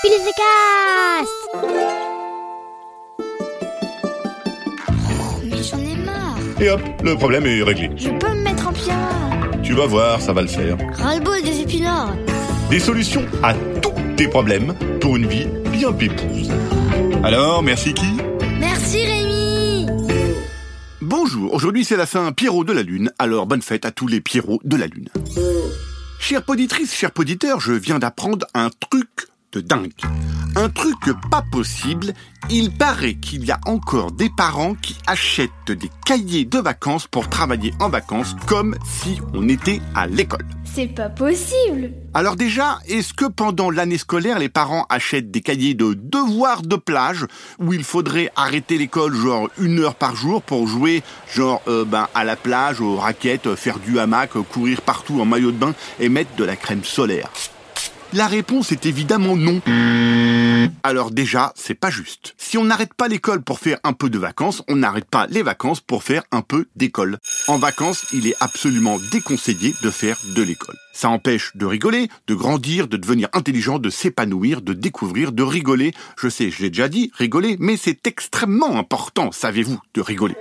Oh, mais j'en ai marre. Et hop, le problème est réglé. Je peux me mettre en pyjama. Tu vas voir, ça va le faire. Ras-le-bol des épinards. Des solutions à tous tes problèmes pour une vie bien pépouse. Alors, merci qui? Merci Rémi. Bonjour, aujourd'hui c'est la Saint Pierrot de la Lune, alors bonne fête à tous les Pierrots de la Lune. Chère poditrice, cher poditeur, je viens d'apprendre un truc de dingue. Un truc pas possible, il paraît qu'il y a encore des parents qui achètent des cahiers de vacances pour travailler en vacances comme si on était à l'école. C'est pas possible Alors déjà, est-ce que pendant l'année scolaire, les parents achètent des cahiers de devoirs de plage où il faudrait arrêter l'école genre une heure par jour pour jouer genre euh, ben, à la plage, aux raquettes, faire du hamac, courir partout en maillot de bain et mettre de la crème solaire? La réponse est évidemment non. Alors déjà, c'est pas juste. Si on n'arrête pas l'école pour faire un peu de vacances, on n'arrête pas les vacances pour faire un peu d'école. En vacances, il est absolument déconseillé de faire de l'école. Ça empêche de rigoler, de grandir, de devenir intelligent, de s'épanouir, de découvrir, de rigoler. Je sais, je l'ai déjà dit, rigoler, mais c'est extrêmement important, savez-vous, de rigoler.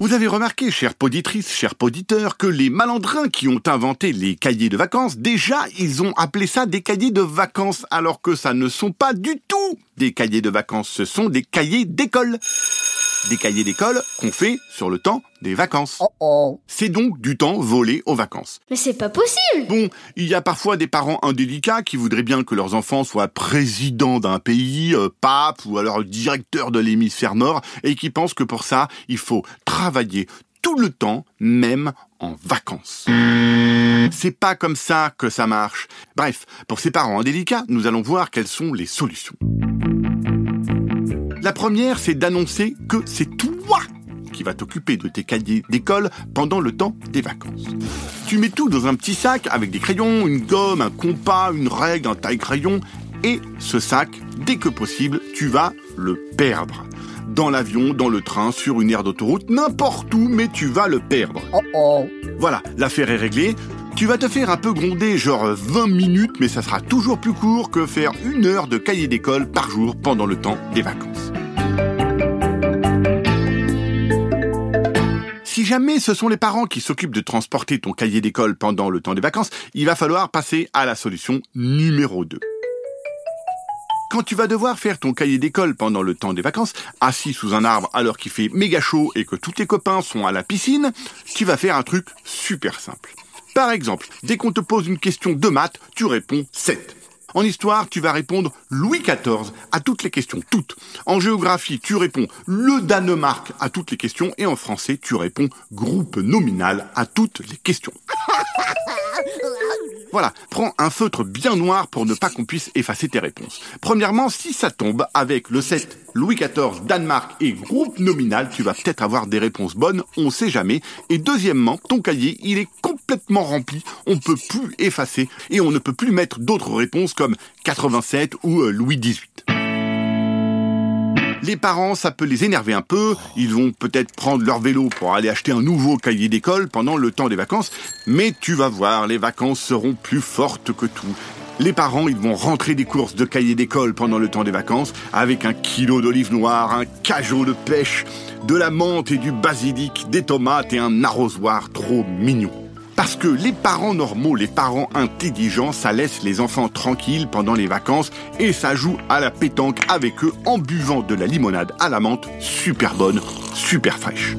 Vous avez remarqué, chère poditrice, cher poditeur, que les malandrins qui ont inventé les cahiers de vacances, déjà, ils ont appelé ça des cahiers de vacances, alors que ça ne sont pas du tout des cahiers de vacances, ce sont des cahiers d'école. Des cahiers d'école qu'on fait sur le temps des vacances. C'est donc du temps volé aux vacances. Mais c'est pas possible Bon, il y a parfois des parents indélicats qui voudraient bien que leurs enfants soient présidents d'un pays, euh, pape ou alors directeur de l'hémisphère nord, et qui pensent que pour ça, il faut travailler tout le temps, même en vacances. C'est pas comme ça que ça marche. Bref, pour ces parents indélicats, nous allons voir quelles sont les solutions. La première, c'est d'annoncer que c'est toi qui va t'occuper de tes cahiers d'école pendant le temps des vacances. Tu mets tout dans un petit sac avec des crayons, une gomme, un compas, une règle, un taille-crayon, et ce sac, dès que possible, tu vas le perdre. Dans l'avion, dans le train, sur une aire d'autoroute, n'importe où, mais tu vas le perdre. Voilà, l'affaire est réglée. Tu vas te faire un peu gronder, genre 20 minutes, mais ça sera toujours plus court que faire une heure de cahier d'école par jour pendant le temps des vacances. Si jamais ce sont les parents qui s'occupent de transporter ton cahier d'école pendant le temps des vacances, il va falloir passer à la solution numéro 2. Quand tu vas devoir faire ton cahier d'école pendant le temps des vacances, assis sous un arbre alors qu'il fait méga chaud et que tous tes copains sont à la piscine, tu vas faire un truc super simple. Par exemple, dès qu'on te pose une question de maths, tu réponds 7. En histoire, tu vas répondre Louis XIV à toutes les questions, toutes. En géographie, tu réponds le Danemark à toutes les questions. Et en français, tu réponds groupe nominal à toutes les questions. Voilà, prends un feutre bien noir pour ne pas qu'on puisse effacer tes réponses. Premièrement, si ça tombe avec le 7, Louis XIV, Danemark et groupe nominal, tu vas peut-être avoir des réponses bonnes, on sait jamais. Et deuxièmement, ton cahier, il est complètement rempli, on peut plus effacer et on ne peut plus mettre d'autres réponses comme 87 ou euh, Louis XVIII. Les parents, ça peut les énerver un peu, ils vont peut-être prendre leur vélo pour aller acheter un nouveau cahier d'école pendant le temps des vacances, mais tu vas voir, les vacances seront plus fortes que tout. Les parents, ils vont rentrer des courses de cahiers d'école pendant le temps des vacances avec un kilo d'olive noire, un cajot de pêche, de la menthe et du basilic, des tomates et un arrosoir trop mignon. Parce que les parents normaux, les parents intelligents, ça laisse les enfants tranquilles pendant les vacances et ça joue à la pétanque avec eux en buvant de la limonade à la menthe super bonne, super fraîche.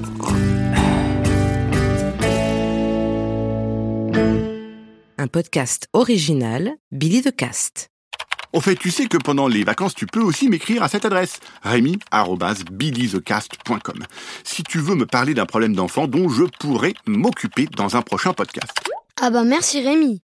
Un podcast original Billy de Cast. Au fait, tu sais que pendant les vacances, tu peux aussi m'écrire à cette adresse, rémi.billythecast.com, si tu veux me parler d'un problème d'enfant dont je pourrais m'occuper dans un prochain podcast. Ah bah merci Rémi.